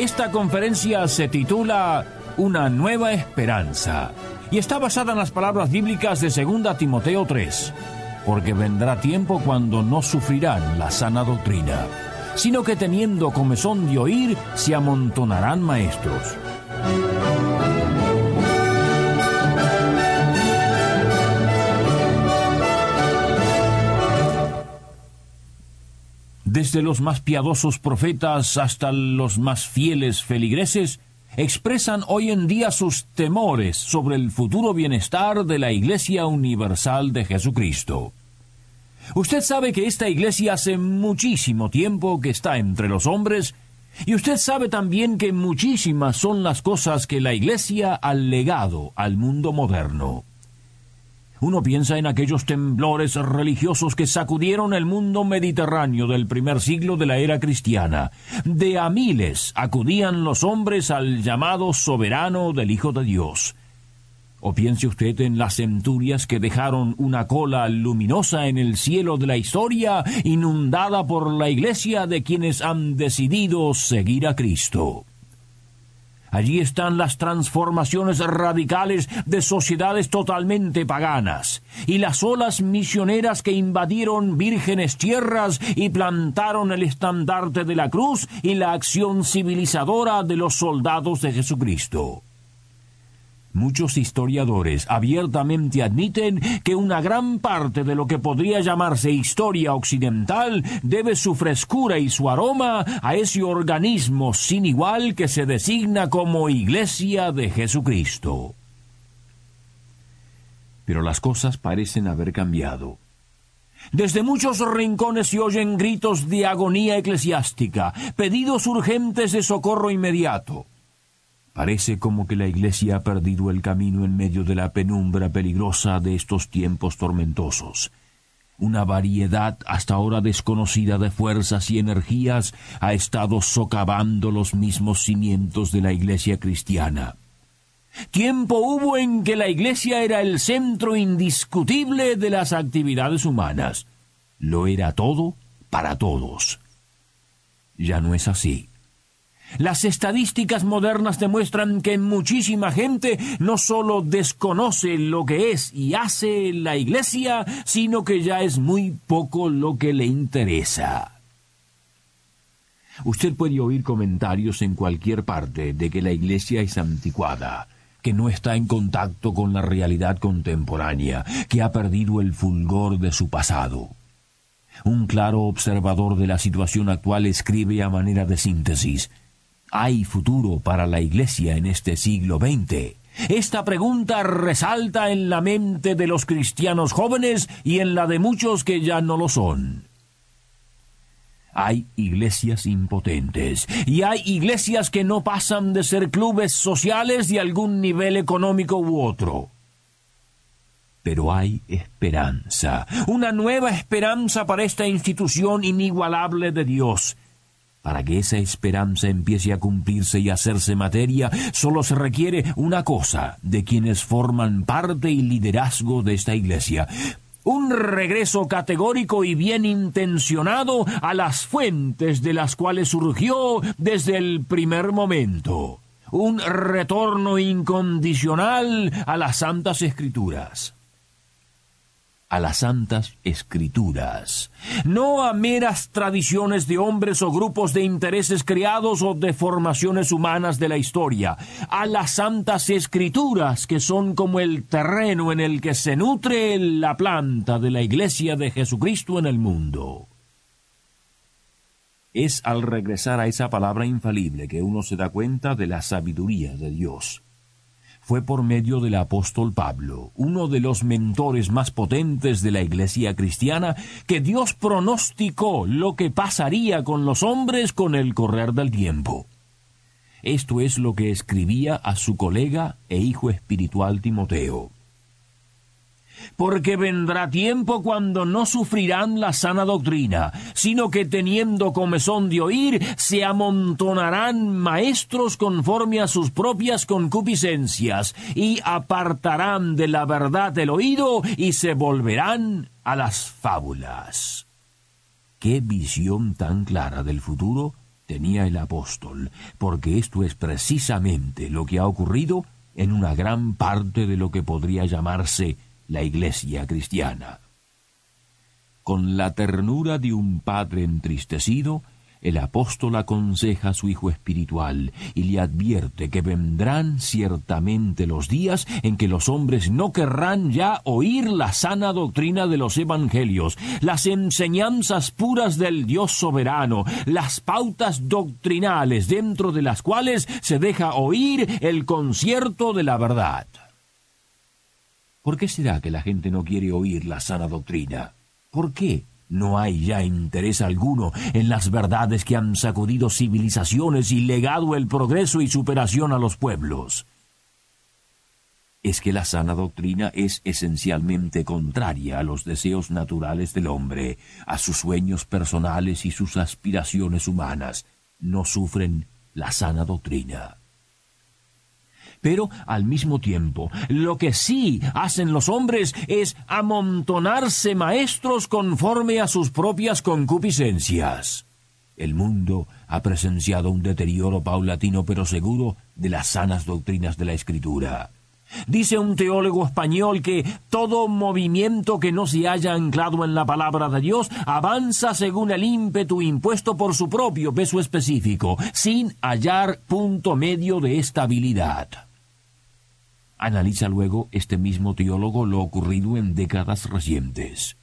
Esta conferencia se titula Una nueva esperanza y está basada en las palabras bíblicas de 2 Timoteo 3, porque vendrá tiempo cuando no sufrirán la sana doctrina, sino que teniendo comezón de oír, se amontonarán maestros. Desde los más piadosos profetas hasta los más fieles feligreses, expresan hoy en día sus temores sobre el futuro bienestar de la Iglesia Universal de Jesucristo. Usted sabe que esta iglesia hace muchísimo tiempo que está entre los hombres, y usted sabe también que muchísimas son las cosas que la iglesia ha legado al mundo moderno. Uno piensa en aquellos temblores religiosos que sacudieron el mundo mediterráneo del primer siglo de la era cristiana. De a miles acudían los hombres al llamado soberano del Hijo de Dios. O piense usted en las centurias que dejaron una cola luminosa en el cielo de la historia, inundada por la iglesia de quienes han decidido seguir a Cristo. Allí están las transformaciones radicales de sociedades totalmente paganas y las olas misioneras que invadieron vírgenes tierras y plantaron el estandarte de la cruz y la acción civilizadora de los soldados de Jesucristo. Muchos historiadores abiertamente admiten que una gran parte de lo que podría llamarse historia occidental debe su frescura y su aroma a ese organismo sin igual que se designa como Iglesia de Jesucristo. Pero las cosas parecen haber cambiado. Desde muchos rincones se oyen gritos de agonía eclesiástica, pedidos urgentes de socorro inmediato. Parece como que la Iglesia ha perdido el camino en medio de la penumbra peligrosa de estos tiempos tormentosos. Una variedad hasta ahora desconocida de fuerzas y energías ha estado socavando los mismos cimientos de la Iglesia cristiana. Tiempo hubo en que la Iglesia era el centro indiscutible de las actividades humanas. Lo era todo para todos. Ya no es así. Las estadísticas modernas demuestran que muchísima gente no solo desconoce lo que es y hace la Iglesia, sino que ya es muy poco lo que le interesa. Usted puede oír comentarios en cualquier parte de que la Iglesia es anticuada, que no está en contacto con la realidad contemporánea, que ha perdido el fulgor de su pasado. Un claro observador de la situación actual escribe a manera de síntesis ¿Hay futuro para la Iglesia en este siglo XX? Esta pregunta resalta en la mente de los cristianos jóvenes y en la de muchos que ya no lo son. Hay iglesias impotentes y hay iglesias que no pasan de ser clubes sociales de algún nivel económico u otro. Pero hay esperanza, una nueva esperanza para esta institución inigualable de Dios, para que esa esperanza empiece a cumplirse y hacerse materia, solo se requiere una cosa de quienes forman parte y liderazgo de esta iglesia. Un regreso categórico y bien intencionado a las fuentes de las cuales surgió desde el primer momento. Un retorno incondicional a las santas escrituras a las santas escrituras, no a meras tradiciones de hombres o grupos de intereses creados o de formaciones humanas de la historia, a las santas escrituras que son como el terreno en el que se nutre la planta de la iglesia de Jesucristo en el mundo. Es al regresar a esa palabra infalible que uno se da cuenta de la sabiduría de Dios fue por medio del apóstol Pablo, uno de los mentores más potentes de la iglesia cristiana, que Dios pronosticó lo que pasaría con los hombres con el correr del tiempo. Esto es lo que escribía a su colega e hijo espiritual Timoteo porque vendrá tiempo cuando no sufrirán la sana doctrina, sino que teniendo comezón de oír, se amontonarán maestros conforme a sus propias concupiscencias, y apartarán de la verdad el oído, y se volverán a las fábulas. Qué visión tan clara del futuro tenía el apóstol, porque esto es precisamente lo que ha ocurrido en una gran parte de lo que podría llamarse la iglesia cristiana. Con la ternura de un padre entristecido, el apóstol aconseja a su hijo espiritual y le advierte que vendrán ciertamente los días en que los hombres no querrán ya oír la sana doctrina de los evangelios, las enseñanzas puras del Dios soberano, las pautas doctrinales dentro de las cuales se deja oír el concierto de la verdad. ¿Por qué será que la gente no quiere oír la sana doctrina? ¿Por qué no hay ya interés alguno en las verdades que han sacudido civilizaciones y legado el progreso y superación a los pueblos? es que la sana doctrina es esencialmente contraria a los deseos naturales del hombre, a sus sueños personales y sus aspiraciones humanas. No sufren la sana doctrina pero al mismo tiempo, lo que sí hacen los hombres es amontonarse maestros conforme a sus propias concupiscencias. El mundo ha presenciado un deterioro paulatino pero seguro de las sanas doctrinas de la Escritura. Dice un teólogo español que todo movimiento que no se haya anclado en la palabra de Dios avanza según el ímpetu impuesto por su propio peso específico, sin hallar punto medio de estabilidad. Analiza luego este mismo teólogo lo ocurrido en décadas recientes.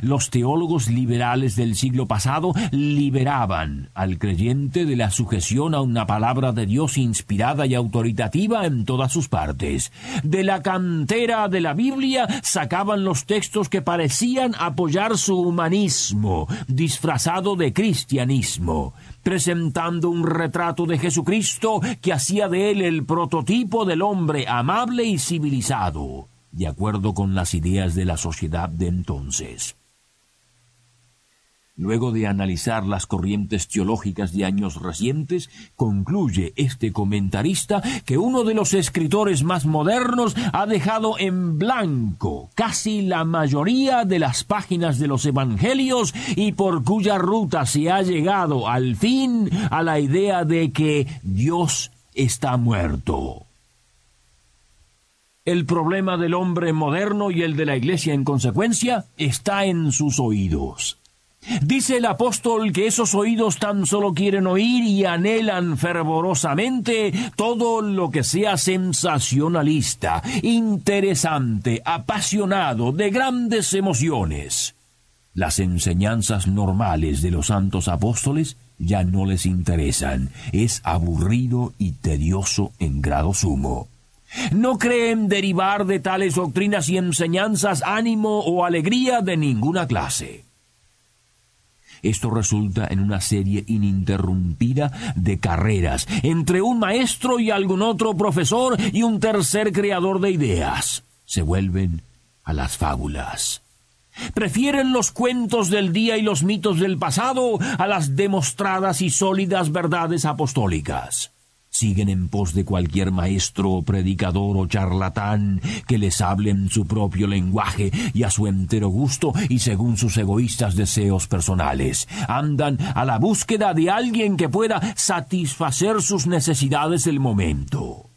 Los teólogos liberales del siglo pasado liberaban al creyente de la sujeción a una palabra de Dios inspirada y autoritativa en todas sus partes. De la cantera de la Biblia sacaban los textos que parecían apoyar su humanismo, disfrazado de cristianismo presentando un retrato de Jesucristo que hacía de él el prototipo del hombre amable y civilizado, de acuerdo con las ideas de la sociedad de entonces. Luego de analizar las corrientes teológicas de años recientes, concluye este comentarista que uno de los escritores más modernos ha dejado en blanco casi la mayoría de las páginas de los Evangelios y por cuya ruta se ha llegado al fin a la idea de que Dios está muerto. El problema del hombre moderno y el de la Iglesia en consecuencia está en sus oídos. Dice el apóstol que esos oídos tan solo quieren oír y anhelan fervorosamente todo lo que sea sensacionalista, interesante, apasionado, de grandes emociones. Las enseñanzas normales de los santos apóstoles ya no les interesan, es aburrido y tedioso en grado sumo. No creen derivar de tales doctrinas y enseñanzas ánimo o alegría de ninguna clase. Esto resulta en una serie ininterrumpida de carreras entre un maestro y algún otro profesor y un tercer creador de ideas. Se vuelven a las fábulas. Prefieren los cuentos del día y los mitos del pasado a las demostradas y sólidas verdades apostólicas siguen en pos de cualquier maestro, predicador o charlatán que les hable en su propio lenguaje y a su entero gusto y según sus egoístas deseos personales. Andan a la búsqueda de alguien que pueda satisfacer sus necesidades del momento.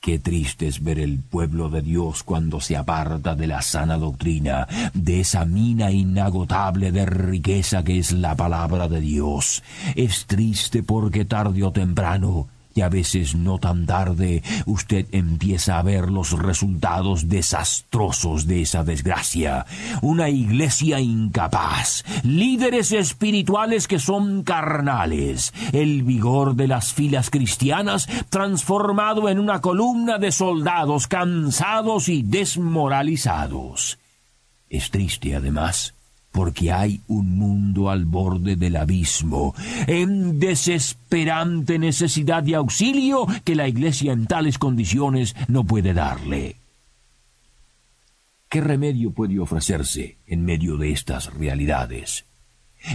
Qué triste es ver el pueblo de Dios cuando se aparta de la sana doctrina, de esa mina inagotable de riqueza que es la palabra de Dios. Es triste porque tarde o temprano y a veces no tan tarde usted empieza a ver los resultados desastrosos de esa desgracia. Una iglesia incapaz, líderes espirituales que son carnales, el vigor de las filas cristianas transformado en una columna de soldados cansados y desmoralizados. Es triste además porque hay un mundo al borde del abismo, en desesperante necesidad de auxilio que la Iglesia en tales condiciones no puede darle. ¿Qué remedio puede ofrecerse en medio de estas realidades?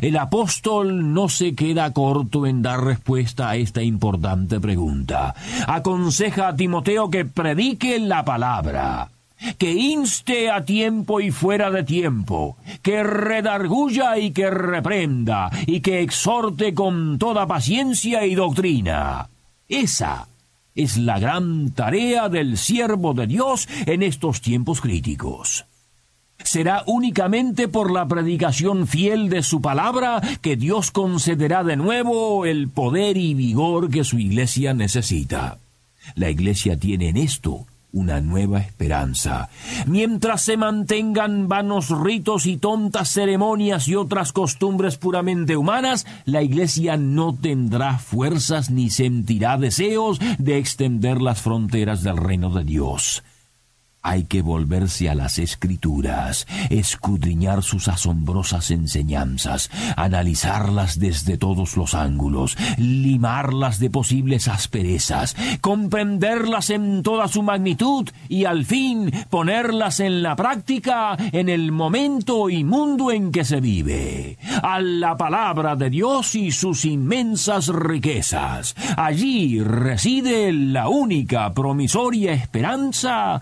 El apóstol no se queda corto en dar respuesta a esta importante pregunta. Aconseja a Timoteo que predique la palabra, que inste a tiempo y fuera de tiempo, que redarguya y que reprenda, y que exhorte con toda paciencia y doctrina. Esa es la gran tarea del siervo de Dios en estos tiempos críticos será únicamente por la predicación fiel de su palabra que Dios concederá de nuevo el poder y vigor que su iglesia necesita. La iglesia tiene en esto una nueva esperanza. Mientras se mantengan vanos ritos y tontas ceremonias y otras costumbres puramente humanas, la Iglesia no tendrá fuerzas ni sentirá deseos de extender las fronteras del reino de Dios. Hay que volverse a las escrituras, escudriñar sus asombrosas enseñanzas, analizarlas desde todos los ángulos, limarlas de posibles asperezas, comprenderlas en toda su magnitud y al fin ponerlas en la práctica en el momento y mundo en que se vive. A la palabra de Dios y sus inmensas riquezas. Allí reside la única promisoria esperanza